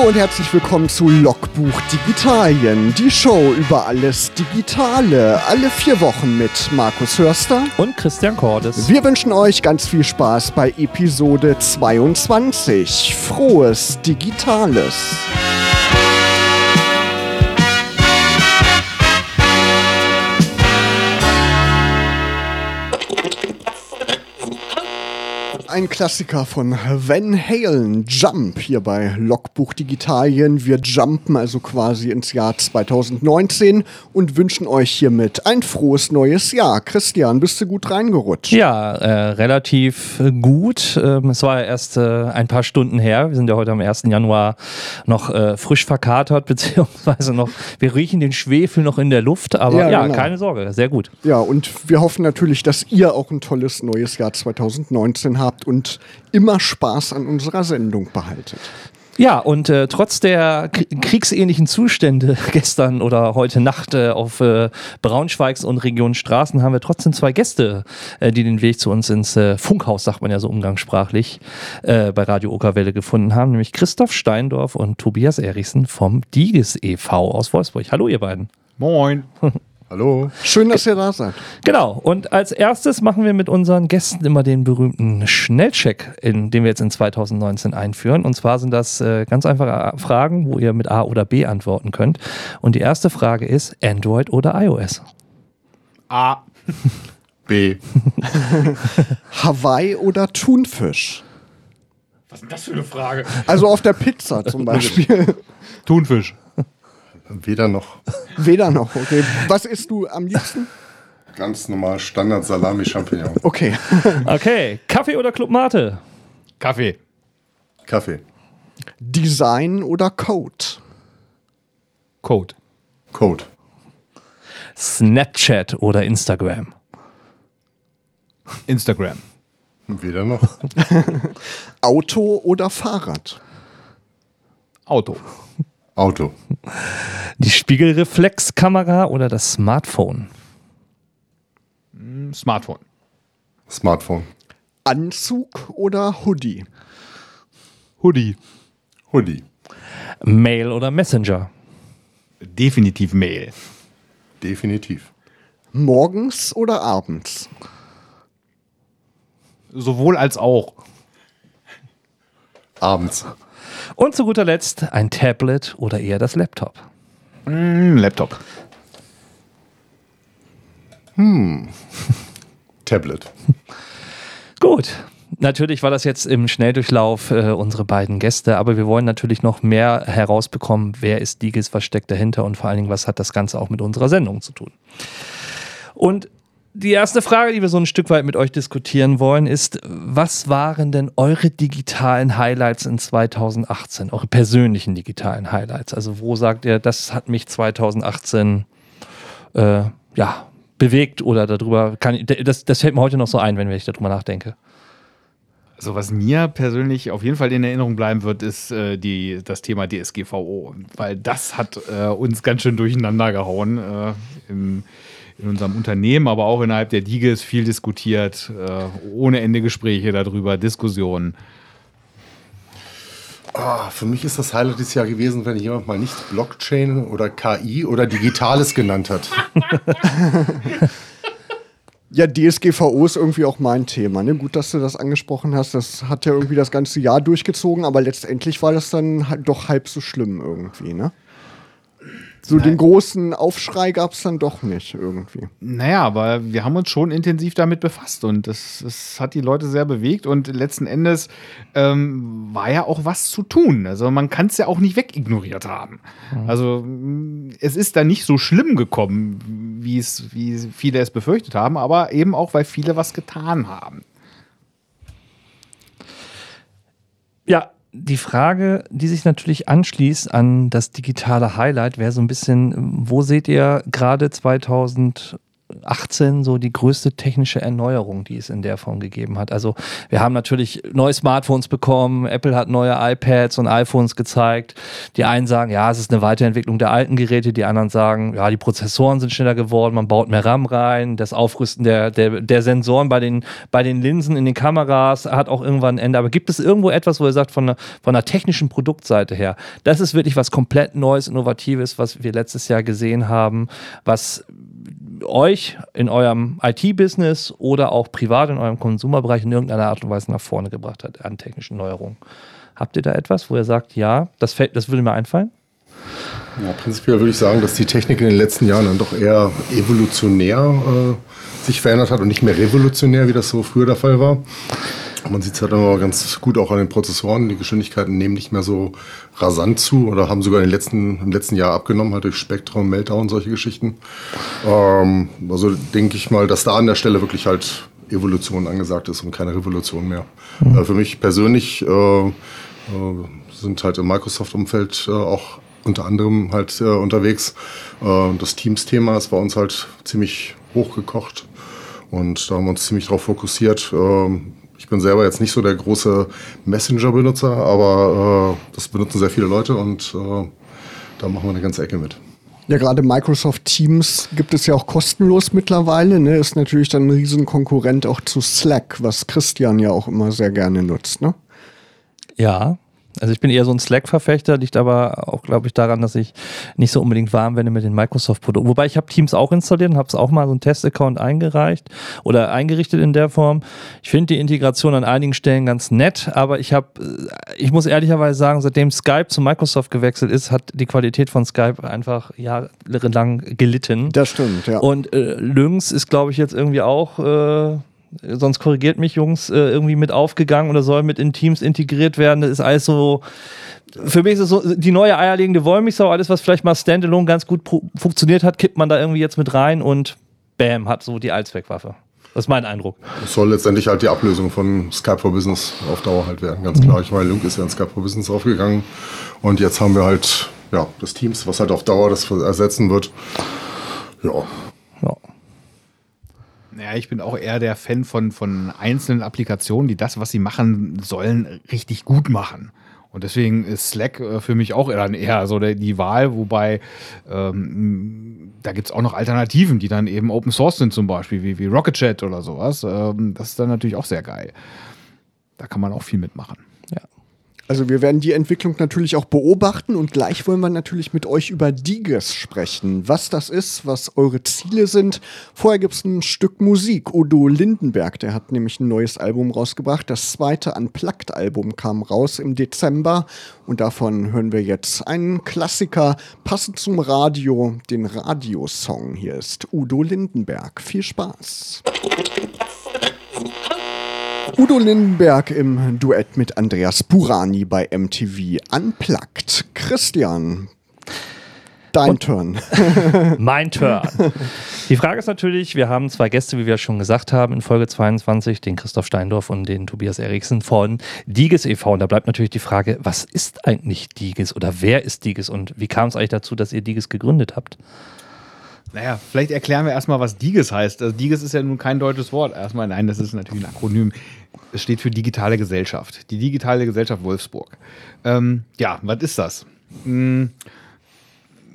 Hallo und herzlich willkommen zu Logbuch Digitalien, die Show über alles Digitale, alle vier Wochen mit Markus Hörster und Christian Cordes. Wir wünschen euch ganz viel Spaß bei Episode 22. Frohes Digitales. Ein Klassiker von Van Halen, Jump, hier bei Logbuch Digitalien. Wir jumpen also quasi ins Jahr 2019 und wünschen euch hiermit ein frohes neues Jahr. Christian, bist du gut reingerutscht? Ja, äh, relativ gut. Ähm, es war erst äh, ein paar Stunden her. Wir sind ja heute am 1. Januar noch äh, frisch verkatert, beziehungsweise noch, wir riechen den Schwefel noch in der Luft, aber ja, ja genau. keine Sorge, sehr gut. Ja, und wir hoffen natürlich, dass ihr auch ein tolles neues Jahr 2019 habt habt und immer Spaß an unserer Sendung behaltet. Ja, und äh, trotz der kriegsähnlichen Zustände gestern oder heute Nacht äh, auf äh, Braunschweigs und Region Straßen haben wir trotzdem zwei Gäste, äh, die den Weg zu uns ins äh, Funkhaus, sagt man ja so umgangssprachlich, äh, bei Radio Okerwelle gefunden haben, nämlich Christoph Steindorf und Tobias Erichsen vom Diges e.V. aus Wolfsburg. Hallo ihr beiden. Moin. Hallo. Schön, dass ihr da seid. Genau. Und als erstes machen wir mit unseren Gästen immer den berühmten Schnellcheck, in, den wir jetzt in 2019 einführen. Und zwar sind das äh, ganz einfache Fragen, wo ihr mit A oder B antworten könnt. Und die erste Frage ist Android oder iOS? A. B. Hawaii oder Thunfisch? Was ist denn das für eine Frage? Also auf der Pizza zum Beispiel. Thunfisch. Weder noch. Weder noch, okay. Was isst du am liebsten? Ganz normal Standard Salami Champignon. Okay. okay. Kaffee oder Club Mate? Kaffee. Kaffee. Design oder Code? Code. Code. Snapchat oder Instagram? Instagram. Weder noch. Auto oder Fahrrad? Auto. Auto. Die Spiegelreflexkamera oder das Smartphone? Hm, Smartphone. Smartphone. Anzug oder Hoodie? Hoodie. Hoodie. Mail oder Messenger? Definitiv Mail. Definitiv. Morgens oder abends? Sowohl als auch. Abends. Und zu guter Letzt ein Tablet oder eher das Laptop? Mm, Laptop. Hm. Tablet. Gut. Natürlich war das jetzt im Schnelldurchlauf äh, unsere beiden Gäste, aber wir wollen natürlich noch mehr herausbekommen, wer ist Digis versteckt dahinter und vor allen Dingen, was hat das Ganze auch mit unserer Sendung zu tun. Und die erste Frage, die wir so ein Stück weit mit euch diskutieren wollen, ist, was waren denn eure digitalen Highlights in 2018, eure persönlichen digitalen Highlights? Also wo sagt ihr, das hat mich 2018 äh, ja, bewegt oder darüber kann ich, das, das fällt mir heute noch so ein, wenn ich darüber nachdenke. Also was mir persönlich auf jeden Fall in Erinnerung bleiben wird, ist äh, die, das Thema DSGVO, weil das hat äh, uns ganz schön durcheinander gehauen äh, im in unserem Unternehmen, aber auch innerhalb der Diges viel diskutiert, äh, ohne Ende Gespräche darüber, Diskussionen. Oh, für mich ist das Highlight dieses Jahr gewesen, wenn jemand mal nicht Blockchain oder KI oder Digitales genannt hat. Ja, DSGVO ist irgendwie auch mein Thema. Ne? Gut, dass du das angesprochen hast. Das hat ja irgendwie das ganze Jahr durchgezogen, aber letztendlich war das dann halt doch halb so schlimm irgendwie, ne? So Nein. den großen Aufschrei gab es dann doch nicht irgendwie. Naja, aber wir haben uns schon intensiv damit befasst und das, das hat die Leute sehr bewegt und letzten Endes ähm, war ja auch was zu tun. Also man kann es ja auch nicht wegignoriert haben. Mhm. Also es ist da nicht so schlimm gekommen, wie es, wie viele es befürchtet haben, aber eben auch, weil viele was getan haben. Ja, die Frage, die sich natürlich anschließt an das digitale Highlight, wäre so ein bisschen, wo seht ihr gerade 2019 18 so die größte technische Erneuerung, die es in der Form gegeben hat. Also wir haben natürlich neue Smartphones bekommen, Apple hat neue iPads und iPhones gezeigt. Die einen sagen, ja, es ist eine Weiterentwicklung der alten Geräte, die anderen sagen, ja, die Prozessoren sind schneller geworden, man baut mehr RAM rein, das Aufrüsten der, der, der Sensoren bei den, bei den Linsen in den Kameras hat auch irgendwann ein Ende. Aber gibt es irgendwo etwas, wo ihr sagt, von der, von der technischen Produktseite her, das ist wirklich was komplett Neues, Innovatives, was wir letztes Jahr gesehen haben, was euch in eurem IT-Business oder auch privat in eurem Konsumerbereich in irgendeiner Art und Weise nach vorne gebracht hat an technischen Neuerungen. Habt ihr da etwas, wo ihr sagt, ja, das, fällt, das würde mir einfallen? Ja, prinzipiell würde ich sagen, dass die Technik in den letzten Jahren dann doch eher evolutionär äh, sich verändert hat und nicht mehr revolutionär, wie das so früher der Fall war. Man sieht es halt immer ganz gut auch an den Prozessoren. Die Geschwindigkeiten nehmen nicht mehr so rasant zu oder haben sogar in den letzten, im letzten Jahr abgenommen, halt durch Spektrum, Meltdown, solche Geschichten. Ähm, also denke ich mal, dass da an der Stelle wirklich halt Evolution angesagt ist und keine Revolution mehr. Mhm. Äh, für mich persönlich äh, äh, sind halt im Microsoft-Umfeld äh, auch unter anderem halt äh, unterwegs. Äh, das Teams-Thema ist bei uns halt ziemlich hochgekocht und da haben wir uns ziemlich darauf fokussiert. Ähm, ich bin selber jetzt nicht so der große Messenger-Benutzer, aber äh, das benutzen sehr viele Leute und äh, da machen wir eine ganze Ecke mit. Ja, gerade Microsoft Teams gibt es ja auch kostenlos mittlerweile. Ne? Ist natürlich dann ein Riesenkonkurrent auch zu Slack, was Christian ja auch immer sehr gerne nutzt. Ne? Ja, also ich bin eher so ein Slack-Verfechter, liegt aber auch, glaube ich, daran, dass ich nicht so unbedingt warm werde mit den Microsoft-Produkten. Wobei ich habe Teams auch installiert und habe es auch mal so einen Test-Account eingereicht oder eingerichtet in der Form. Ich finde die Integration an einigen Stellen ganz nett, aber ich habe, äh, ich muss ehrlicherweise sagen, seitdem Skype zu Microsoft gewechselt ist, hat die Qualität von Skype einfach jahrelang gelitten. Das stimmt, ja. Und äh, Lynx ist, glaube ich, jetzt irgendwie auch äh, sonst korrigiert mich Jungs, äh, irgendwie mit aufgegangen oder soll mit in Teams integriert werden. Das ist alles so. Für mich ist es so, die neue eierlegende Wollmilchsau, alles, was vielleicht mal standalone ganz gut funktioniert hat, kippt man da irgendwie jetzt mit rein und bam, hat so die Allzweckwaffe. Das ist mein Eindruck. Das soll letztendlich halt die Ablösung von Skype for Business auf Dauer halt werden, ganz klar. Ich meine, Link ist ja in Skype for Business aufgegangen und jetzt haben wir halt ja, das Teams, was halt auf Dauer das ersetzen wird. Ja. Ja. Ich bin auch eher der Fan von, von einzelnen Applikationen, die das, was sie machen sollen, richtig gut machen. Und deswegen ist Slack äh, für mich auch dann eher so die Wahl, wobei ähm, da gibt es auch noch Alternativen, die dann eben Open Source sind, zum Beispiel, wie, wie Rocket Chat oder sowas. Ähm, das ist dann natürlich auch sehr geil. Da kann man auch viel mitmachen. Also wir werden die Entwicklung natürlich auch beobachten und gleich wollen wir natürlich mit euch über Diges sprechen. Was das ist, was eure Ziele sind. Vorher gibt es ein Stück Musik. Udo Lindenberg, der hat nämlich ein neues Album rausgebracht. Das zweite Unplugged-Album kam raus im Dezember und davon hören wir jetzt einen Klassiker, passend zum Radio, den Radiosong. Hier ist Udo Lindenberg. Viel Spaß. Udo Lindenberg im Duett mit Andreas Burani bei MTV Unplugged. Christian, dein Und Turn. mein Turn. Die Frage ist natürlich, wir haben zwei Gäste, wie wir schon gesagt haben, in Folge 22, den Christoph Steindorf und den Tobias Eriksen von Diges e.V. Und da bleibt natürlich die Frage, was ist eigentlich Diges oder wer ist Diges und wie kam es eigentlich dazu, dass ihr Diges gegründet habt? Naja, vielleicht erklären wir erstmal, was Diges heißt. Also Diges ist ja nun kein deutsches Wort. Erstmal, nein, das ist natürlich ein Akronym. Es steht für digitale Gesellschaft. Die digitale Gesellschaft Wolfsburg. Ähm, ja, was ist das? Hm,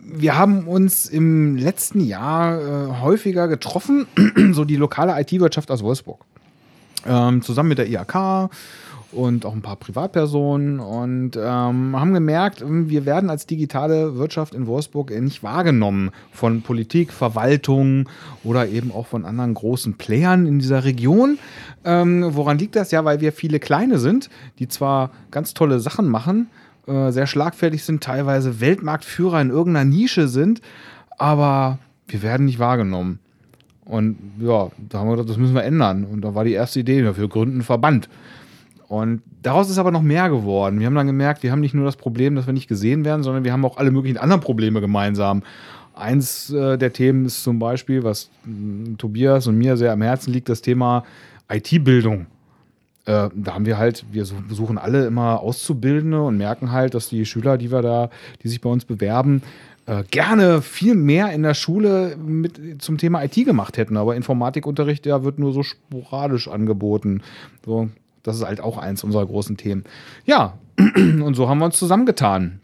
wir haben uns im letzten Jahr äh, häufiger getroffen, so die lokale IT-Wirtschaft aus Wolfsburg. Ähm, zusammen mit der IAK und auch ein paar Privatpersonen und ähm, haben gemerkt, wir werden als digitale Wirtschaft in Wolfsburg nicht wahrgenommen von Politik, Verwaltung oder eben auch von anderen großen Playern in dieser Region. Ähm, woran liegt das? Ja, weil wir viele kleine sind, die zwar ganz tolle Sachen machen, äh, sehr schlagfertig sind, teilweise Weltmarktführer in irgendeiner Nische sind, aber wir werden nicht wahrgenommen. Und ja, da haben wir gedacht, das müssen wir ändern. Und da war die erste Idee, wir gründen einen Verband. Und daraus ist aber noch mehr geworden. Wir haben dann gemerkt, wir haben nicht nur das Problem, dass wir nicht gesehen werden, sondern wir haben auch alle möglichen anderen Probleme gemeinsam. Eins äh, der Themen ist zum Beispiel, was äh, Tobias und mir sehr am Herzen liegt, das Thema IT-Bildung. Äh, da haben wir halt, wir suchen alle immer Auszubildende und merken halt, dass die Schüler, die wir da, die sich bei uns bewerben, äh, gerne viel mehr in der Schule mit zum Thema IT gemacht hätten. Aber Informatikunterricht, der wird nur so sporadisch angeboten. So, das ist halt auch eins unserer großen Themen. Ja, und so haben wir uns zusammengetan.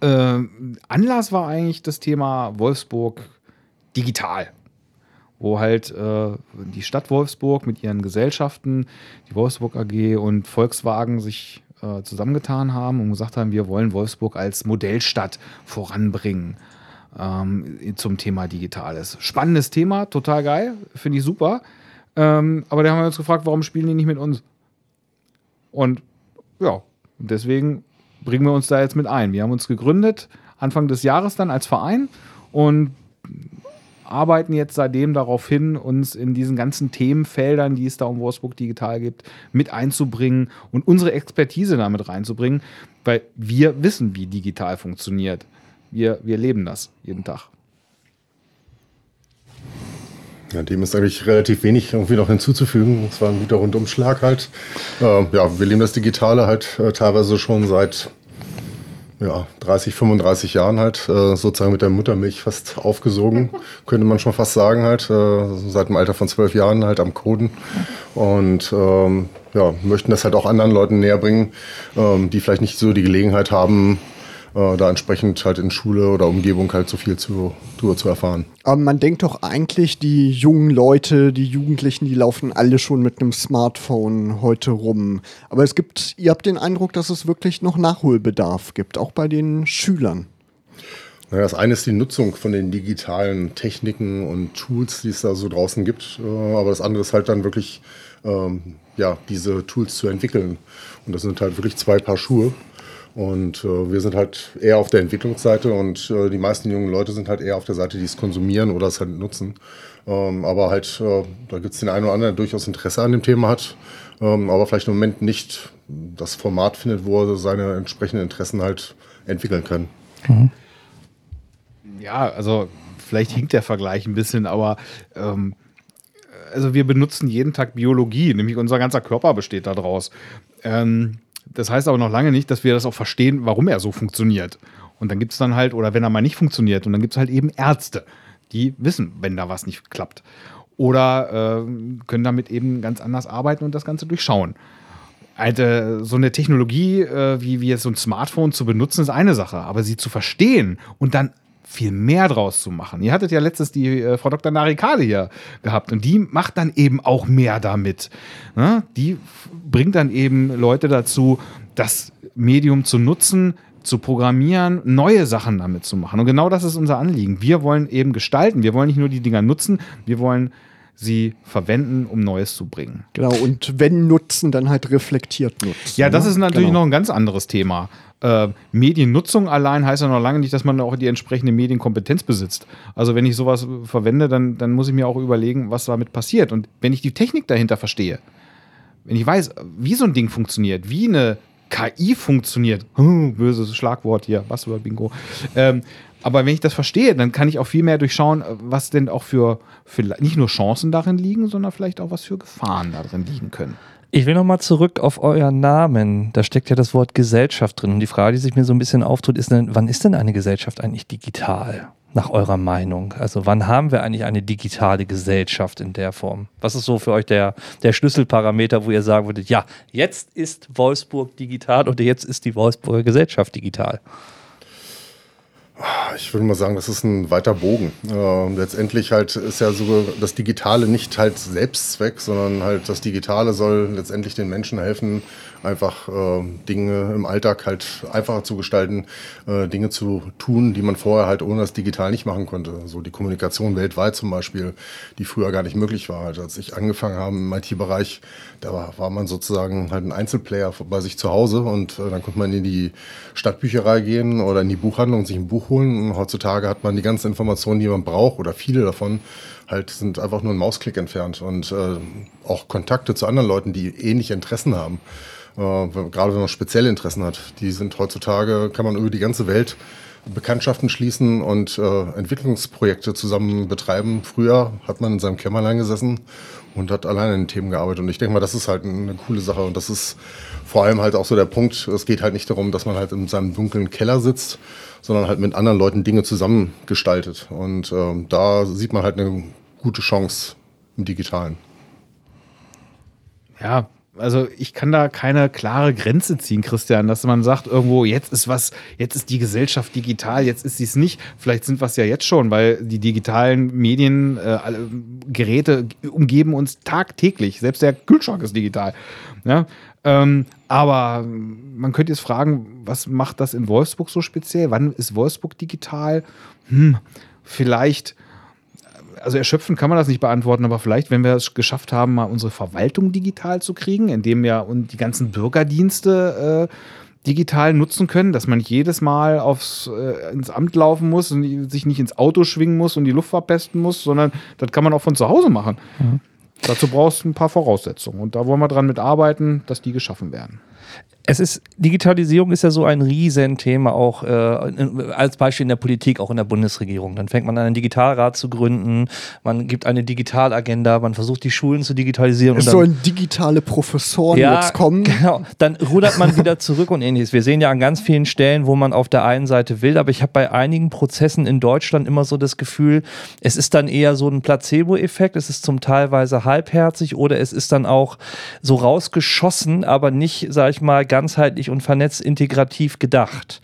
Äh, Anlass war eigentlich das Thema Wolfsburg digital wo halt äh, die Stadt Wolfsburg mit ihren Gesellschaften, die Wolfsburg AG und Volkswagen sich äh, zusammengetan haben und gesagt haben, wir wollen Wolfsburg als Modellstadt voranbringen ähm, zum Thema Digitales. Spannendes Thema, total geil, finde ich super. Ähm, aber da haben wir uns gefragt, warum spielen die nicht mit uns? Und ja, deswegen bringen wir uns da jetzt mit ein. Wir haben uns gegründet, Anfang des Jahres dann als Verein und arbeiten jetzt seitdem darauf hin, uns in diesen ganzen Themenfeldern, die es da um Wolfsburg Digital gibt, mit einzubringen und unsere Expertise damit reinzubringen, weil wir wissen, wie digital funktioniert. Wir, wir leben das jeden Tag. Ja, dem ist eigentlich relativ wenig irgendwie noch hinzuzufügen. Es war ein guter Rundumschlag halt. Äh, ja, wir leben das Digitale halt äh, teilweise schon seit ja, 30, 35 Jahren halt, äh, sozusagen mit der Muttermilch fast aufgesogen, könnte man schon fast sagen halt, äh, seit dem Alter von zwölf Jahren halt am Coden und ähm, ja, möchten das halt auch anderen Leuten näher bringen, ähm, die vielleicht nicht so die Gelegenheit haben, äh, da entsprechend halt in Schule oder Umgebung halt so viel zu, drüber zu erfahren. Aber man denkt doch eigentlich, die jungen Leute, die Jugendlichen, die laufen alle schon mit einem Smartphone heute rum. Aber es gibt, ihr habt den Eindruck, dass es wirklich noch Nachholbedarf gibt, auch bei den Schülern. Das eine ist die Nutzung von den digitalen Techniken und Tools, die es da so draußen gibt. Äh, aber das andere ist halt dann wirklich, ähm, ja, diese Tools zu entwickeln. Und das sind halt wirklich zwei Paar Schuhe. Und äh, wir sind halt eher auf der Entwicklungsseite und äh, die meisten jungen Leute sind halt eher auf der Seite, die es konsumieren oder es halt nutzen. Ähm, aber halt, äh, da gibt es den einen oder anderen, der durchaus Interesse an dem Thema hat, ähm, aber vielleicht im Moment nicht das Format findet, wo er seine entsprechenden Interessen halt entwickeln kann. Mhm. Ja, also vielleicht hinkt der Vergleich ein bisschen, aber ähm, also wir benutzen jeden Tag Biologie, nämlich unser ganzer Körper besteht daraus. Ähm, das heißt aber noch lange nicht, dass wir das auch verstehen, warum er so funktioniert. Und dann gibt es dann halt, oder wenn er mal nicht funktioniert, und dann gibt es halt eben Ärzte, die wissen, wenn da was nicht klappt. Oder äh, können damit eben ganz anders arbeiten und das Ganze durchschauen. Also, so eine Technologie äh, wie, wie jetzt so ein Smartphone zu benutzen, ist eine Sache, aber sie zu verstehen und dann viel mehr draus zu machen. Ihr hattet ja letztes die äh, Frau Dr. Narikale hier gehabt und die macht dann eben auch mehr damit. Ne? Die bringt dann eben Leute dazu, das Medium zu nutzen, zu programmieren, neue Sachen damit zu machen. Und genau das ist unser Anliegen. Wir wollen eben gestalten. Wir wollen nicht nur die Dinger nutzen, wir wollen sie verwenden, um Neues zu bringen. Genau, und wenn nutzen, dann halt reflektiert nutzen. Ja, das ne? ist natürlich genau. noch ein ganz anderes Thema. Äh, Mediennutzung allein heißt ja noch lange nicht, dass man auch die entsprechende Medienkompetenz besitzt. Also wenn ich sowas verwende, dann, dann muss ich mir auch überlegen, was damit passiert. Und wenn ich die Technik dahinter verstehe, wenn ich weiß, wie so ein Ding funktioniert, wie eine KI funktioniert, böses Schlagwort hier, was über Bingo. Ähm, aber wenn ich das verstehe, dann kann ich auch viel mehr durchschauen, was denn auch für, für nicht nur Chancen darin liegen, sondern vielleicht auch was für Gefahren darin liegen können. Ich will nochmal zurück auf euren Namen. Da steckt ja das Wort Gesellschaft drin. Und die Frage, die sich mir so ein bisschen auftut, ist denn, wann ist denn eine Gesellschaft eigentlich digital? Nach eurer Meinung? Also wann haben wir eigentlich eine digitale Gesellschaft in der Form? Was ist so für euch der, der Schlüsselparameter, wo ihr sagen würdet, ja, jetzt ist Wolfsburg digital oder jetzt ist die Wolfsburger Gesellschaft digital? Ich würde mal sagen, das ist ein weiter Bogen. Äh, letztendlich halt ist ja so das Digitale nicht halt Selbstzweck, sondern halt das Digitale soll letztendlich den Menschen helfen, einfach äh, Dinge im Alltag halt einfacher zu gestalten, äh, Dinge zu tun, die man vorher halt ohne das Digital nicht machen konnte. So die Kommunikation weltweit zum Beispiel, die früher gar nicht möglich war. Halt, als ich angefangen habe im IT-Bereich, da war, war, man sozusagen halt ein Einzelplayer bei sich zu Hause und äh, dann konnte man in die Stadtbücherei gehen oder in die Buchhandlung und sich ein Buch holen. Und heutzutage hat man die ganzen Informationen, die man braucht oder viele davon halt sind einfach nur ein Mausklick entfernt und äh, auch Kontakte zu anderen Leuten, die ähnliche Interessen haben äh, gerade wenn man spezielle Interessen hat. Die sind heutzutage, kann man über die ganze Welt Bekanntschaften schließen und äh, Entwicklungsprojekte zusammen betreiben. Früher hat man in seinem Kämmerlein gesessen und hat alleine in Themen gearbeitet. Und ich denke mal, das ist halt eine coole Sache. Und das ist vor allem halt auch so der Punkt, es geht halt nicht darum, dass man halt in seinem dunklen Keller sitzt, sondern halt mit anderen Leuten Dinge zusammengestaltet. Und ähm, da sieht man halt eine gute Chance im Digitalen. Ja, also ich kann da keine klare Grenze ziehen, Christian, dass man sagt, irgendwo, jetzt ist was, jetzt ist die Gesellschaft digital, jetzt ist sie es nicht. Vielleicht sind wir es ja jetzt schon, weil die digitalen Medien, äh, Geräte umgeben uns tagtäglich. Selbst der Kühlschrank ist digital. Ja? Ähm, aber man könnte jetzt fragen, was macht das in Wolfsburg so speziell? Wann ist Wolfsburg digital? Hm, vielleicht also erschöpfend kann man das nicht beantworten, aber vielleicht, wenn wir es geschafft haben, mal unsere Verwaltung digital zu kriegen, indem wir und die ganzen Bürgerdienste äh, digital nutzen können, dass man nicht jedes Mal aufs, äh, ins Amt laufen muss und sich nicht ins Auto schwingen muss und die Luft verpesten muss, sondern das kann man auch von zu Hause machen. Mhm. Dazu brauchst du ein paar Voraussetzungen und da wollen wir dran mitarbeiten, dass die geschaffen werden es ist, Digitalisierung ist ja so ein Riesenthema auch äh, als Beispiel in der Politik, auch in der Bundesregierung. Dann fängt man an, einen Digitalrat zu gründen, man gibt eine Digitalagenda, man versucht die Schulen zu digitalisieren. Es sollen digitale Professoren ja, jetzt kommen. Genau, dann rudert man wieder zurück und ähnliches. Wir sehen ja an ganz vielen Stellen, wo man auf der einen Seite will, aber ich habe bei einigen Prozessen in Deutschland immer so das Gefühl, es ist dann eher so ein Placebo-Effekt, es ist zum Teilweise halbherzig oder es ist dann auch so rausgeschossen, aber nicht, sag ich mal, ganzheitlich und vernetzt integrativ gedacht.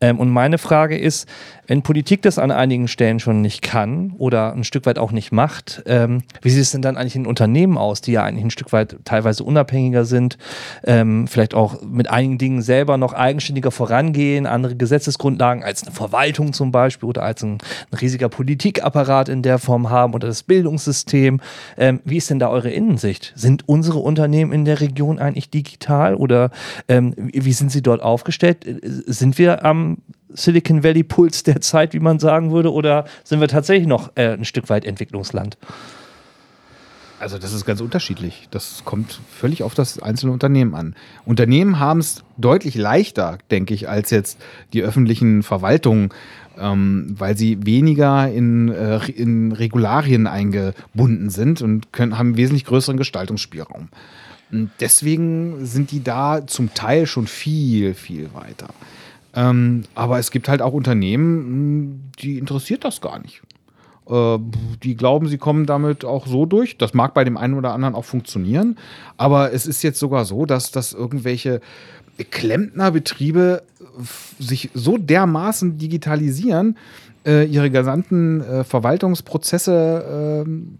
Ähm, und meine Frage ist, wenn Politik das an einigen Stellen schon nicht kann oder ein Stück weit auch nicht macht, ähm, wie sieht es denn dann eigentlich in Unternehmen aus, die ja eigentlich ein Stück weit teilweise unabhängiger sind, ähm, vielleicht auch mit einigen Dingen selber noch eigenständiger vorangehen, andere Gesetzesgrundlagen als eine Verwaltung zum Beispiel oder als ein, ein riesiger Politikapparat in der Form haben oder das Bildungssystem. Ähm, wie ist denn da eure Innensicht? Sind unsere Unternehmen in der Region eigentlich digital oder ähm, wie sind sie dort aufgestellt? Sind wir am Silicon Valley Puls der Zeit, wie man sagen würde, oder sind wir tatsächlich noch äh, ein Stück weit Entwicklungsland? Also das ist ganz unterschiedlich. Das kommt völlig auf das einzelne Unternehmen an. Unternehmen haben es deutlich leichter, denke ich, als jetzt die öffentlichen Verwaltungen, ähm, weil sie weniger in, äh, in Regularien eingebunden sind und können, haben wesentlich größeren Gestaltungsspielraum. Und deswegen sind die da zum Teil schon viel, viel weiter. Ähm, aber es gibt halt auch Unternehmen, hm, die interessiert das gar nicht. Äh, die glauben, sie kommen damit auch so durch. Das mag bei dem einen oder anderen auch funktionieren. Aber es ist jetzt sogar so, dass, dass irgendwelche Klempnerbetriebe sich so dermaßen digitalisieren, äh, ihre gesamten äh, Verwaltungsprozesse ähm,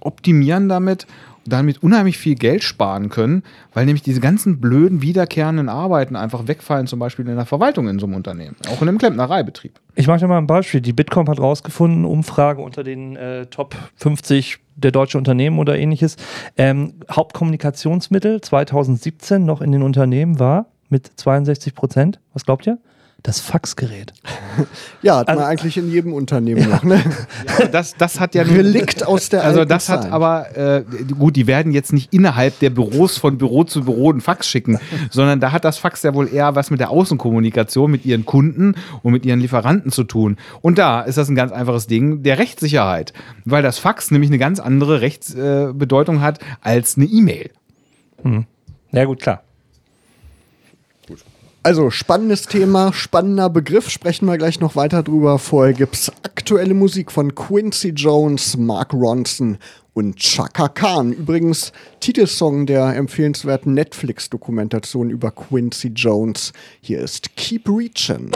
optimieren damit damit unheimlich viel Geld sparen können, weil nämlich diese ganzen blöden, wiederkehrenden Arbeiten einfach wegfallen, zum Beispiel in der Verwaltung in so einem Unternehmen, auch in einem Klempnereibetrieb. Ich mache dir mal ein Beispiel. Die Bitkom hat rausgefunden, Umfrage unter den äh, Top 50 der deutschen Unternehmen oder ähnliches. Ähm, Hauptkommunikationsmittel 2017 noch in den Unternehmen war mit 62 Prozent. Was glaubt ihr? Das Faxgerät. ja, hat also, man eigentlich in jedem Unternehmen ja. noch. Ne? Ja, das, das hat ja Relikt aus der Also das Zeit. hat aber äh, gut, die werden jetzt nicht innerhalb der Büros von Büro zu Büro einen Fax schicken, sondern da hat das Fax ja wohl eher was mit der Außenkommunikation mit ihren Kunden und mit ihren Lieferanten zu tun. Und da ist das ein ganz einfaches Ding der Rechtssicherheit, weil das Fax nämlich eine ganz andere Rechtsbedeutung äh, hat als eine E-Mail. Hm. Ja gut, klar. Also spannendes Thema, spannender Begriff, sprechen wir gleich noch weiter drüber. Vorher gibt es aktuelle Musik von Quincy Jones, Mark Ronson und Chaka Khan. Übrigens Titelsong der empfehlenswerten Netflix-Dokumentation über Quincy Jones. Hier ist Keep Reaching.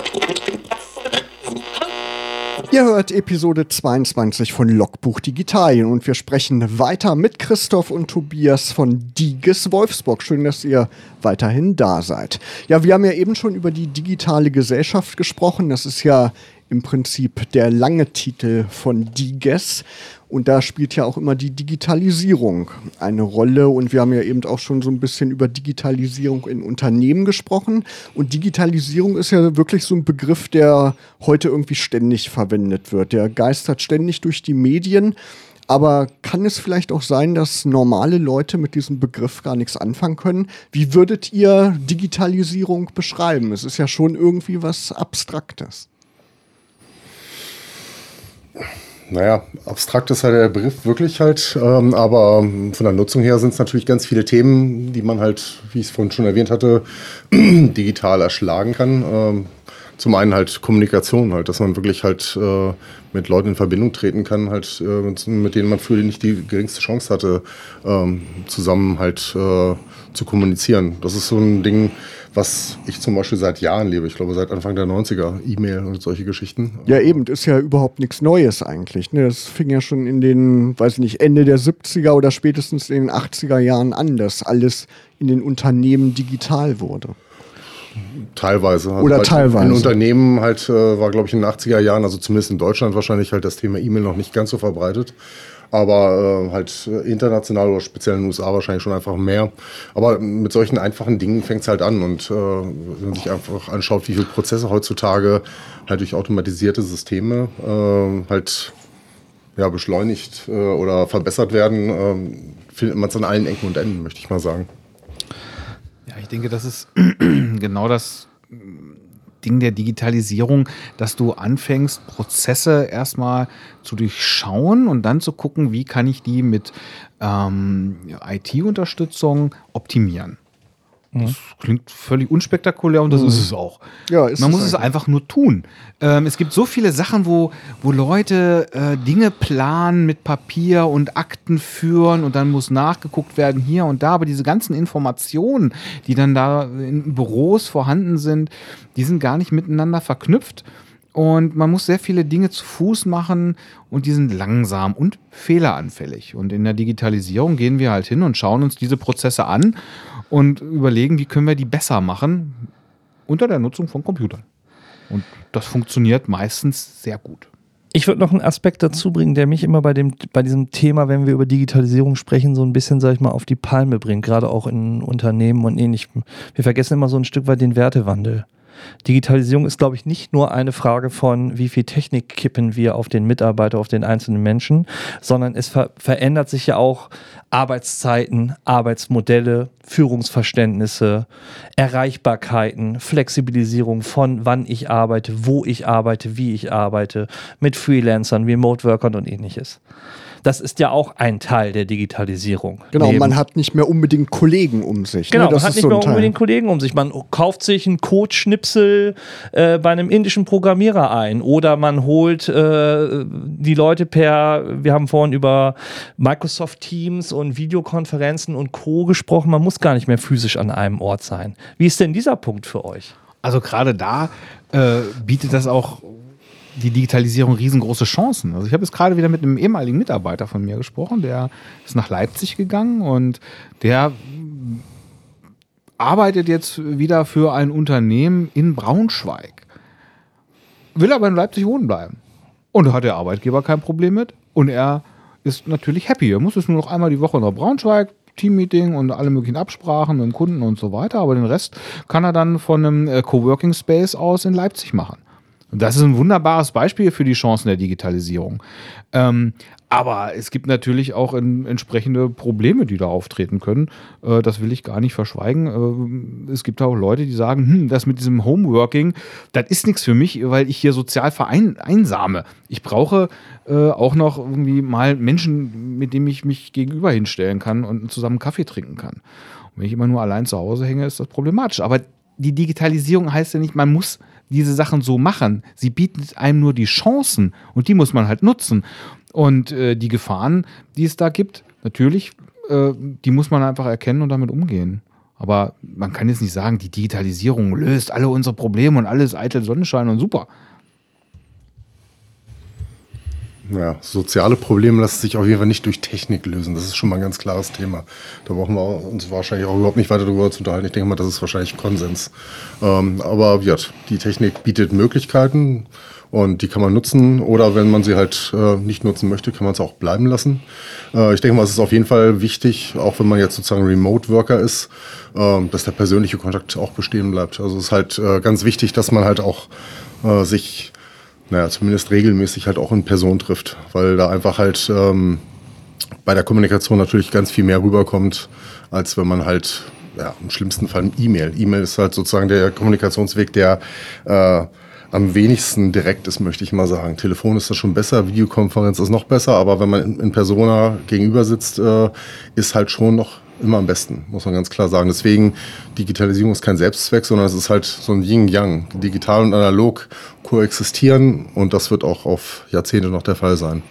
Ihr hört Episode 22 von Logbuch Digitalien und wir sprechen weiter mit Christoph und Tobias von Diges Wolfsburg. Schön, dass ihr weiterhin da seid. Ja, wir haben ja eben schon über die digitale Gesellschaft gesprochen. Das ist ja im Prinzip der lange Titel von Diges. Und da spielt ja auch immer die Digitalisierung eine Rolle. Und wir haben ja eben auch schon so ein bisschen über Digitalisierung in Unternehmen gesprochen. Und Digitalisierung ist ja wirklich so ein Begriff, der heute irgendwie ständig verwendet wird. Der geistert ständig durch die Medien. Aber kann es vielleicht auch sein, dass normale Leute mit diesem Begriff gar nichts anfangen können? Wie würdet ihr Digitalisierung beschreiben? Es ist ja schon irgendwie was Abstraktes. Naja, abstrakt ist halt der Begriff wirklich halt, ähm, aber von der Nutzung her sind es natürlich ganz viele Themen, die man halt, wie ich es vorhin schon erwähnt hatte, digital erschlagen kann. Ähm, zum einen halt Kommunikation halt, dass man wirklich halt äh, mit Leuten in Verbindung treten kann, halt äh, mit denen man früher nicht die geringste Chance hatte, ähm, zusammen halt äh, zu kommunizieren. Das ist so ein Ding, was ich zum Beispiel seit Jahren lebe. Ich glaube, seit Anfang der 90er, E-Mail und solche Geschichten. Ja, eben, das ist ja überhaupt nichts Neues eigentlich. Ne? Das fing ja schon in den, weiß ich nicht, Ende der 70er oder spätestens in den 80er Jahren an, dass alles in den Unternehmen digital wurde. Teilweise. Also Oder halt teilweise. In Unternehmen halt äh, war, glaube ich, in den 80er Jahren, also zumindest in Deutschland wahrscheinlich halt das Thema E-Mail noch nicht ganz so verbreitet aber äh, halt international oder speziell in den USA wahrscheinlich schon einfach mehr. Aber mit solchen einfachen Dingen fängt es halt an und äh, wenn man sich einfach anschaut, wie viele Prozesse heutzutage halt durch automatisierte Systeme äh, halt ja, beschleunigt äh, oder verbessert werden, äh, findet man es an allen Ecken und Enden, möchte ich mal sagen. Ich denke, das ist genau das Ding der Digitalisierung, dass du anfängst, Prozesse erstmal zu durchschauen und dann zu gucken, wie kann ich die mit ähm, IT-Unterstützung optimieren. Das klingt völlig unspektakulär und das ist es auch. Ja, ist Man muss es einfach nur tun. Ähm, es gibt so viele Sachen, wo, wo Leute äh, Dinge planen mit Papier und Akten führen und dann muss nachgeguckt werden hier und da. Aber diese ganzen Informationen, die dann da in Büros vorhanden sind, die sind gar nicht miteinander verknüpft. Und man muss sehr viele Dinge zu Fuß machen und die sind langsam und fehleranfällig. Und in der Digitalisierung gehen wir halt hin und schauen uns diese Prozesse an und überlegen, wie können wir die besser machen unter der Nutzung von Computern. Und das funktioniert meistens sehr gut. Ich würde noch einen Aspekt dazu bringen, der mich immer bei, dem, bei diesem Thema, wenn wir über Digitalisierung sprechen, so ein bisschen, sag ich mal, auf die Palme bringt, gerade auch in Unternehmen und ähnlich. Wir vergessen immer so ein Stück weit den Wertewandel. Digitalisierung ist, glaube ich, nicht nur eine Frage von, wie viel Technik kippen wir auf den Mitarbeiter, auf den einzelnen Menschen, sondern es ver verändert sich ja auch Arbeitszeiten, Arbeitsmodelle, Führungsverständnisse, Erreichbarkeiten, Flexibilisierung von wann ich arbeite, wo ich arbeite, wie ich arbeite, mit Freelancern, Remote-Workern und ähnliches. Das ist ja auch ein Teil der Digitalisierung. Genau, Neben- man hat nicht mehr unbedingt Kollegen um sich. Genau, ne? das man hat ist nicht so mehr Teil. unbedingt Kollegen um sich. Man kauft sich einen Codeschnipsel äh, bei einem indischen Programmierer ein oder man holt äh, die Leute per, wir haben vorhin über Microsoft Teams und Videokonferenzen und Co. gesprochen. Man muss gar nicht mehr physisch an einem Ort sein. Wie ist denn dieser Punkt für euch? Also gerade da äh, bietet das auch die Digitalisierung riesengroße Chancen. Also ich habe jetzt gerade wieder mit einem ehemaligen Mitarbeiter von mir gesprochen, der ist nach Leipzig gegangen und der arbeitet jetzt wieder für ein Unternehmen in Braunschweig. Will aber in Leipzig wohnen bleiben. Und da hat der Arbeitgeber kein Problem mit. Und er ist natürlich happy. Er muss jetzt nur noch einmal die Woche nach Braunschweig, Teammeeting und alle möglichen Absprachen mit dem Kunden und so weiter. Aber den Rest kann er dann von einem äh, Coworking Space aus in Leipzig machen. Und das ist ein wunderbares Beispiel für die Chancen der Digitalisierung. Ähm, aber es gibt natürlich auch in, entsprechende Probleme, die da auftreten können. Äh, das will ich gar nicht verschweigen. Äh, es gibt auch Leute, die sagen, hm, das mit diesem Homeworking, das ist nichts für mich, weil ich hier sozial verein, einsame. Ich brauche äh, auch noch irgendwie mal Menschen, mit denen ich mich gegenüber hinstellen kann und zusammen Kaffee trinken kann. Und wenn ich immer nur allein zu Hause hänge, ist das problematisch. Aber die Digitalisierung heißt ja nicht, man muss diese Sachen so machen. Sie bietet einem nur die Chancen und die muss man halt nutzen. Und äh, die Gefahren, die es da gibt, natürlich, äh, die muss man einfach erkennen und damit umgehen. Aber man kann jetzt nicht sagen, die Digitalisierung löst alle unsere Probleme und alles eitel Sonnenschein und super. Ja, soziale Probleme lassen sich auf jeden Fall nicht durch Technik lösen. Das ist schon mal ein ganz klares Thema. Da brauchen wir uns wahrscheinlich auch überhaupt nicht weiter darüber zu unterhalten. Ich denke mal, das ist wahrscheinlich Konsens. Ähm, aber ja, die Technik bietet Möglichkeiten und die kann man nutzen. Oder wenn man sie halt äh, nicht nutzen möchte, kann man es auch bleiben lassen. Äh, ich denke mal, es ist auf jeden Fall wichtig, auch wenn man jetzt sozusagen Remote-Worker ist, äh, dass der persönliche Kontakt auch bestehen bleibt. Also es ist halt äh, ganz wichtig, dass man halt auch äh, sich naja, zumindest regelmäßig halt auch in Person trifft, weil da einfach halt ähm, bei der Kommunikation natürlich ganz viel mehr rüberkommt, als wenn man halt, ja, im schlimmsten Fall E-Mail. E-Mail ist halt sozusagen der Kommunikationsweg, der äh, am wenigsten direkt ist, möchte ich mal sagen. Telefon ist das schon besser, Videokonferenz ist noch besser, aber wenn man in, in Persona gegenüber sitzt, äh, ist halt schon noch immer am besten, muss man ganz klar sagen. Deswegen, Digitalisierung ist kein Selbstzweck, sondern es ist halt so ein Yin-Yang. Digital und analog koexistieren und das wird auch auf Jahrzehnte noch der Fall sein.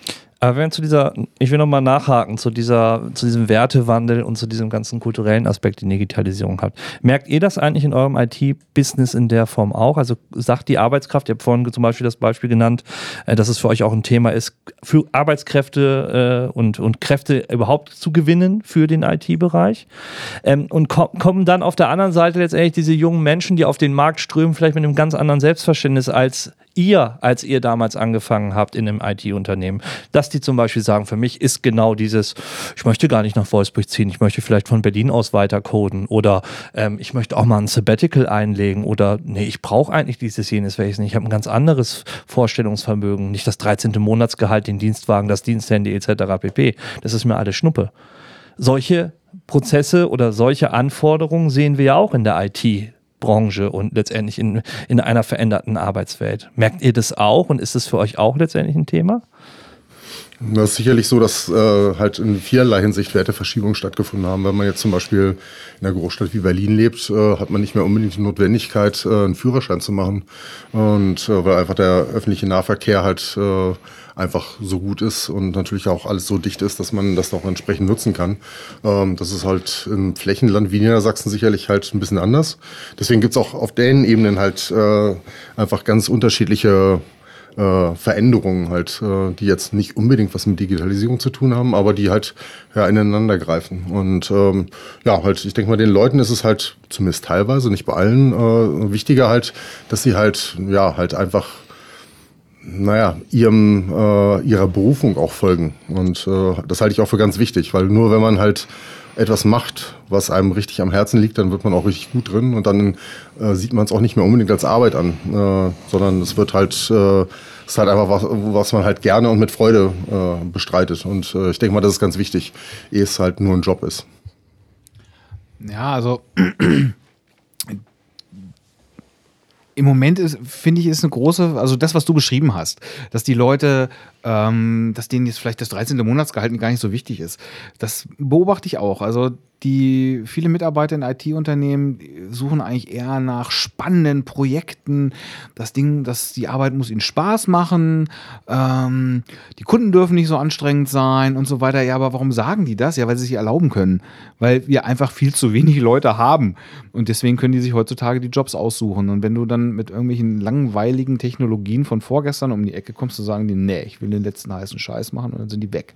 Aber wenn zu dieser, ich will nochmal nachhaken, zu dieser, zu diesem Wertewandel und zu diesem ganzen kulturellen Aspekt, den Digitalisierung hat. Merkt ihr das eigentlich in eurem IT-Business in der Form auch? Also sagt die Arbeitskraft, ihr habt vorhin zum Beispiel das Beispiel genannt, äh, dass es für euch auch ein Thema ist, für Arbeitskräfte äh, und, und Kräfte überhaupt zu gewinnen für den IT-Bereich. Ähm, und ko kommen dann auf der anderen Seite letztendlich diese jungen Menschen, die auf den Markt strömen, vielleicht mit einem ganz anderen Selbstverständnis als ihr, als ihr damals angefangen habt in einem IT-Unternehmen, dass die zum Beispiel sagen, für mich ist genau dieses, ich möchte gar nicht nach Wolfsburg ziehen, ich möchte vielleicht von Berlin aus weiter coden oder ähm, ich möchte auch mal ein Sabbatical einlegen oder nee, ich brauche eigentlich dieses, jenes, welches nicht. Ich habe ein ganz anderes Vorstellungsvermögen, nicht das 13. Monatsgehalt, den Dienstwagen, das Diensthandy etc. pp. Das ist mir alles Schnuppe. Solche Prozesse oder solche Anforderungen sehen wir ja auch in der IT Branche und letztendlich in, in einer veränderten Arbeitswelt. Merkt ihr das auch und ist es für euch auch letztendlich ein Thema? Das ist sicherlich so, dass äh, halt in vielerlei Hinsicht Werteverschiebungen stattgefunden haben. Wenn man jetzt zum Beispiel in einer Großstadt wie Berlin lebt, äh, hat man nicht mehr unbedingt die Notwendigkeit, äh, einen Führerschein zu machen. Und äh, weil einfach der öffentliche Nahverkehr halt äh, einfach so gut ist und natürlich auch alles so dicht ist, dass man das auch entsprechend nutzen kann. Ähm, das ist halt im Flächenland wie Niedersachsen sicherlich halt ein bisschen anders. Deswegen gibt's auch auf den Ebenen halt äh, einfach ganz unterschiedliche äh, Veränderungen halt, äh, die jetzt nicht unbedingt was mit Digitalisierung zu tun haben, aber die halt ja, ineinander greifen. Und ähm, ja, halt, ich denke mal, den Leuten ist es halt zumindest teilweise, nicht bei allen, äh, wichtiger halt, dass sie halt, ja, halt einfach naja, ihrem, äh, ihrer Berufung auch folgen. Und äh, das halte ich auch für ganz wichtig, weil nur wenn man halt etwas macht, was einem richtig am Herzen liegt, dann wird man auch richtig gut drin und dann äh, sieht man es auch nicht mehr unbedingt als Arbeit an, äh, sondern es wird halt, äh, es ist halt einfach was, was man halt gerne und mit Freude äh, bestreitet. Und äh, ich denke mal, das ist ganz wichtig, ehe es halt nur ein Job ist. Ja, also im Moment ist, finde ich, ist eine große, also das, was du beschrieben hast, dass die Leute ähm, dass denen jetzt vielleicht das 13. Monatsgehalt gar nicht so wichtig ist. Das beobachte ich auch. Also die viele Mitarbeiter in IT-Unternehmen suchen eigentlich eher nach spannenden Projekten. Das Ding, dass die Arbeit muss ihnen Spaß machen. Ähm, die Kunden dürfen nicht so anstrengend sein und so weiter. Ja, aber warum sagen die das? Ja, weil sie sich erlauben können, weil wir einfach viel zu wenig Leute haben und deswegen können die sich heutzutage die Jobs aussuchen. Und wenn du dann mit irgendwelchen langweiligen Technologien von vorgestern um die Ecke kommst, zu sagen die, nee, ich will den letzten heißen Scheiß machen und dann sind die weg.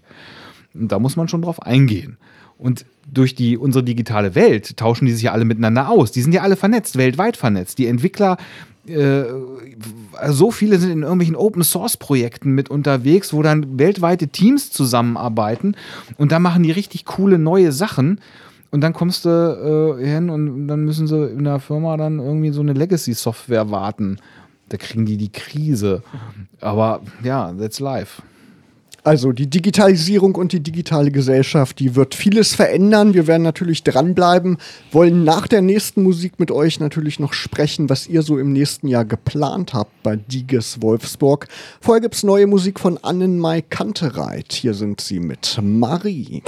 Und da muss man schon drauf eingehen. Und durch die, unsere digitale Welt tauschen die sich ja alle miteinander aus. Die sind ja alle vernetzt, weltweit vernetzt. Die Entwickler, äh, so viele sind in irgendwelchen Open-Source-Projekten mit unterwegs, wo dann weltweite Teams zusammenarbeiten und da machen die richtig coole neue Sachen. Und dann kommst du äh, hin und dann müssen sie in der Firma dann irgendwie so eine Legacy-Software warten da kriegen die die Krise. Aber ja, that's life. Also die Digitalisierung und die digitale Gesellschaft, die wird vieles verändern. Wir werden natürlich dranbleiben, wollen nach der nächsten Musik mit euch natürlich noch sprechen, was ihr so im nächsten Jahr geplant habt bei Diges Wolfsburg. Vorher gibt es neue Musik von Annenmai Kantereit. Hier sind sie mit Marie.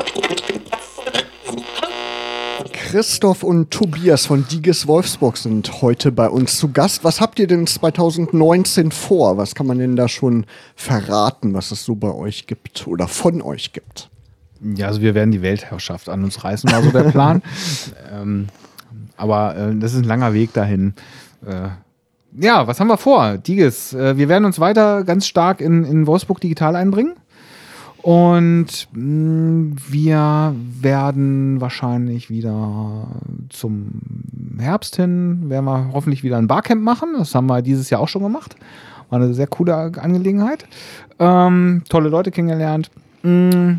Christoph und Tobias von Diges Wolfsburg sind heute bei uns zu Gast. Was habt ihr denn 2019 vor? Was kann man denn da schon verraten, was es so bei euch gibt oder von euch gibt? Ja, also wir werden die Weltherrschaft an uns reißen, war so der Plan. ähm, aber äh, das ist ein langer Weg dahin. Äh, ja, was haben wir vor? Diges, äh, wir werden uns weiter ganz stark in, in Wolfsburg digital einbringen. Und mh, mm, wir werden wahrscheinlich wieder zum Herbst hin, werden wir hoffentlich wieder ein Barcamp machen. Das haben wir dieses Jahr auch schon gemacht. War eine sehr coole Angelegenheit. Ähm, tolle Leute kennengelernt. Mm,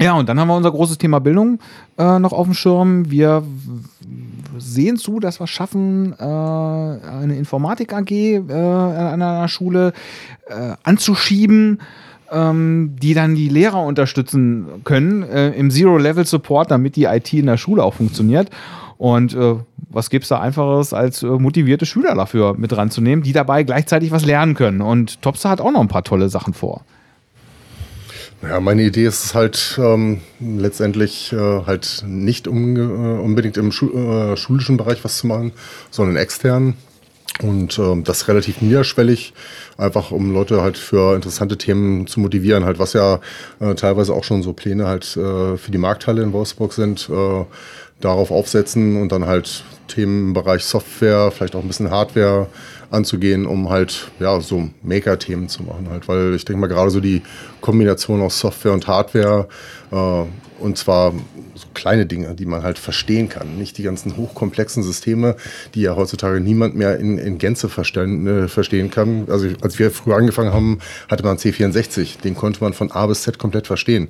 ja, und dann haben wir unser großes Thema Bildung äh, noch auf dem Schirm. Wir sehen zu, dass wir schaffen, äh, eine Informatik AG äh, an einer Schule äh, anzuschieben ähm, die dann die Lehrer unterstützen können äh, im Zero-Level-Support, damit die IT in der Schule auch funktioniert. Und äh, was gibt es da einfacheres, als äh, motivierte Schüler dafür mit ranzunehmen, die dabei gleichzeitig was lernen können. Und Topster hat auch noch ein paar tolle Sachen vor. Ja, meine Idee ist halt ähm, letztendlich äh, halt nicht um, äh, unbedingt im Schu äh, schulischen Bereich was zu machen, sondern extern. Und ähm, das relativ niederschwellig, einfach um Leute halt für interessante Themen zu motivieren, halt was ja äh, teilweise auch schon so Pläne halt äh, für die Markthalle in Wolfsburg sind, äh, darauf aufsetzen und dann halt Themen im Bereich Software, vielleicht auch ein bisschen Hardware anzugehen, um halt ja so Maker-Themen zu machen halt, weil ich denke mal gerade so die Kombination aus Software und Hardware äh, und zwar so kleine Dinge, die man halt verstehen kann. Nicht die ganzen hochkomplexen Systeme, die ja heutzutage niemand mehr in, in Gänze verstehen, äh, verstehen kann. Also als wir früher angefangen haben, hatte man C64. Den konnte man von A bis Z komplett verstehen.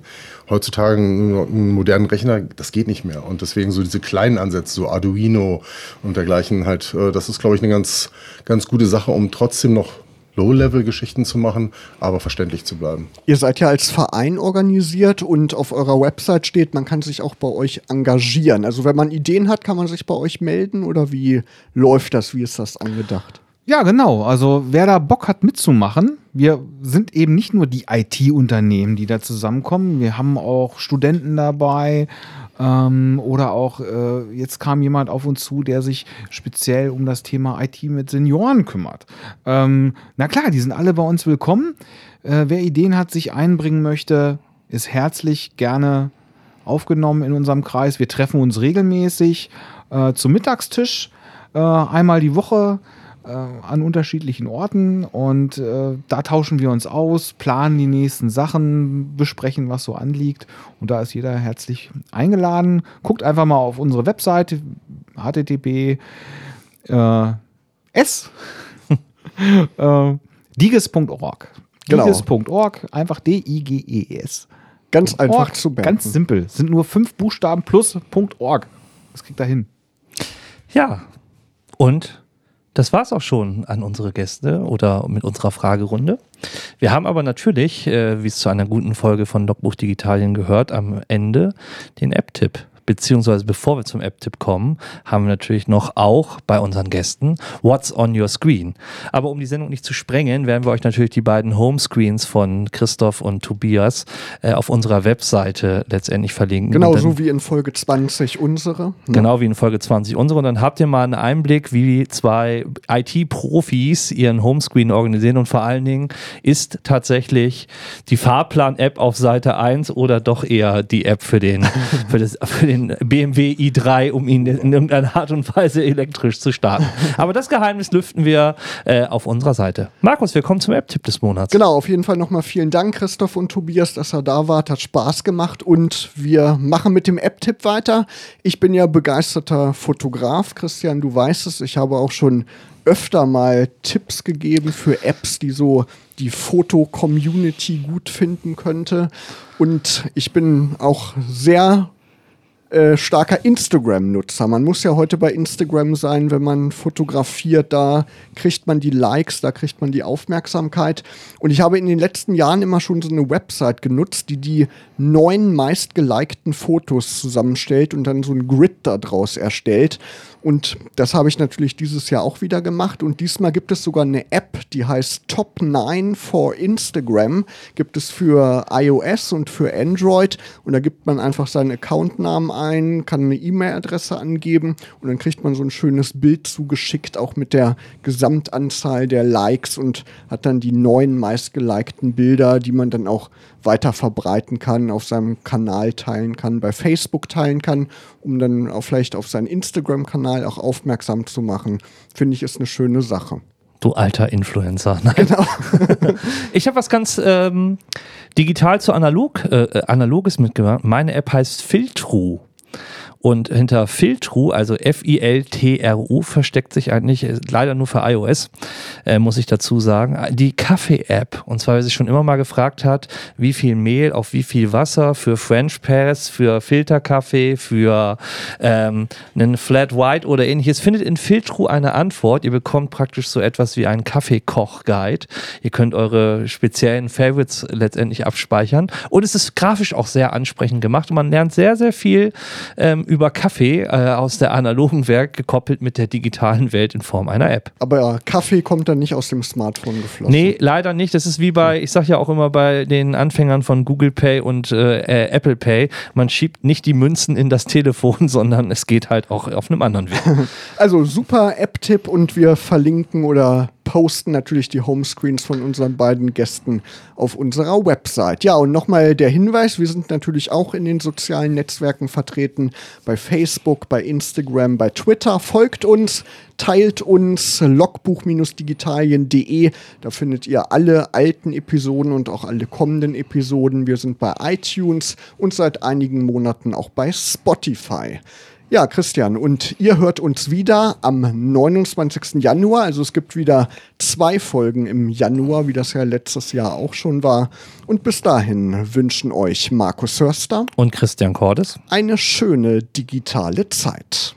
Heutzutage einen modernen Rechner, das geht nicht mehr. Und deswegen so diese kleinen Ansätze, so Arduino und dergleichen halt, äh, das ist, glaube ich, eine ganz, ganz gute Sache, um trotzdem noch Low-Level-Geschichten zu machen, aber verständlich zu bleiben. Ihr seid ja als Verein organisiert und auf eurer Website steht, man kann sich auch bei euch engagieren. Also wenn man Ideen hat, kann man sich bei euch melden oder wie läuft das? Wie ist das angedacht? Ja, genau. Also wer da Bock hat mitzumachen, wir sind eben nicht nur die IT-Unternehmen, die da zusammenkommen. Wir haben auch Studenten dabei ähm, oder auch, äh, jetzt kam jemand auf uns zu, der sich speziell um das Thema IT mit Senioren kümmert. Ähm, na klar, die sind alle bei uns willkommen. Äh, wer Ideen hat, sich einbringen möchte, ist herzlich gerne aufgenommen in unserem Kreis. Wir treffen uns regelmäßig äh, zum Mittagstisch, äh, einmal die Woche äh, an unterschiedlichen Orten und äh, da tauschen wir uns aus, planen die nächsten Sachen, besprechen, was so anliegt und da ist jeder herzlich eingeladen. Guckt einfach mal auf unsere Webseite http äh, s äh, diges.org. Genau. Diges.org, einfach D-I-G-E-S. Ganz einfach Org, zu merken. Ganz simpel. Sind nur fünf Buchstaben plus .org. Das kriegt er hin. Ja, und das war's auch schon an unsere Gäste oder mit unserer Fragerunde. Wir haben aber natürlich, äh, wie es zu einer guten Folge von Logbuch Digitalien gehört, am Ende den App-Tipp. Beziehungsweise bevor wir zum App-Tipp kommen, haben wir natürlich noch auch bei unseren Gästen What's on your screen. Aber um die Sendung nicht zu sprengen, werden wir euch natürlich die beiden Homescreens von Christoph und Tobias äh, auf unserer Webseite letztendlich verlinken. Genau so wie in Folge 20 unsere. ne? Genau wie in Folge 20 unsere. Und dann habt ihr mal einen Einblick, wie zwei IT-Profis ihren Homescreen organisieren. Und vor allen Dingen ist tatsächlich die Fahrplan-App auf Seite 1 oder doch eher die App für den, für das, für den BMW i3, um ihn in irgendeiner Art und Weise elektrisch zu starten. Aber das Geheimnis lüften wir äh, auf unserer Seite. Markus, wir kommen zum App-Tipp des Monats. Genau, auf jeden Fall nochmal vielen Dank, Christoph und Tobias, dass ihr da wart. Hat Spaß gemacht und wir machen mit dem App-Tipp weiter. Ich bin ja begeisterter Fotograf, Christian, du weißt es. Ich habe auch schon öfter mal Tipps gegeben für Apps, die so die Foto-Community gut finden könnte. Und ich bin auch sehr äh, starker Instagram-Nutzer. Man muss ja heute bei Instagram sein, wenn man fotografiert, da kriegt man die Likes, da kriegt man die Aufmerksamkeit. Und ich habe in den letzten Jahren immer schon so eine Website genutzt, die die neun meistgelikten Fotos zusammenstellt und dann so ein Grid daraus erstellt. Und das habe ich natürlich dieses Jahr auch wieder gemacht. Und diesmal gibt es sogar eine App, die heißt Top 9 for Instagram. Gibt es für iOS und für Android. Und da gibt man einfach seinen Accountnamen ein, kann eine E-Mail-Adresse angeben und dann kriegt man so ein schönes Bild zugeschickt, auch mit der Gesamtanzahl der Likes und hat dann die neun meistgelikten Bilder, die man dann auch weiter verbreiten kann, auf seinem Kanal teilen kann, bei Facebook teilen kann, um dann auch vielleicht auf seinen Instagram-Kanal auch aufmerksam zu machen. Finde ich, ist eine schöne Sache. Du alter Influencer. Nein. Genau. Ich habe was ganz ähm, digital zu analog, äh, äh, analoges mitgebracht. Meine App heißt Filtru. Und hinter Filtru, also F-I-L-T-R-U, versteckt sich eigentlich, äh, leider nur für iOS, äh, muss ich dazu sagen, die Kaffee-App. Und zwar, wer sich schon immer mal gefragt hat, wie viel Mehl auf wie viel Wasser für French Press, für Filterkaffee, für ähm, einen Flat White oder ähnliches, findet in Filtru eine Antwort. Ihr bekommt praktisch so etwas wie einen Kaffeekoch-Guide. Ihr könnt eure speziellen Favorites letztendlich abspeichern. Und es ist grafisch auch sehr ansprechend gemacht und man lernt sehr, sehr viel ähm, über Kaffee äh, aus der analogen Welt gekoppelt mit der digitalen Welt in Form einer App. Aber Kaffee kommt dann nicht aus dem Smartphone geflossen. Nee, leider nicht. Das ist wie bei, ich sag ja auch immer bei den Anfängern von Google Pay und äh, äh, Apple Pay, man schiebt nicht die Münzen in das Telefon, sondern es geht halt auch auf einem anderen Weg. Also super App-Tipp und wir verlinken oder posten natürlich die Homescreens von unseren beiden Gästen auf unserer Website. Ja, und nochmal der Hinweis, wir sind natürlich auch in den sozialen Netzwerken vertreten, bei Facebook, bei Instagram, bei Twitter. Folgt uns, teilt uns, logbuch-digitalien.de, da findet ihr alle alten Episoden und auch alle kommenden Episoden. Wir sind bei iTunes und seit einigen Monaten auch bei Spotify. Ja, Christian, und ihr hört uns wieder am 29. Januar. Also es gibt wieder zwei Folgen im Januar, wie das ja letztes Jahr auch schon war. Und bis dahin wünschen euch Markus Hörster Und Christian Cordes? eine schöne digitale Zeit.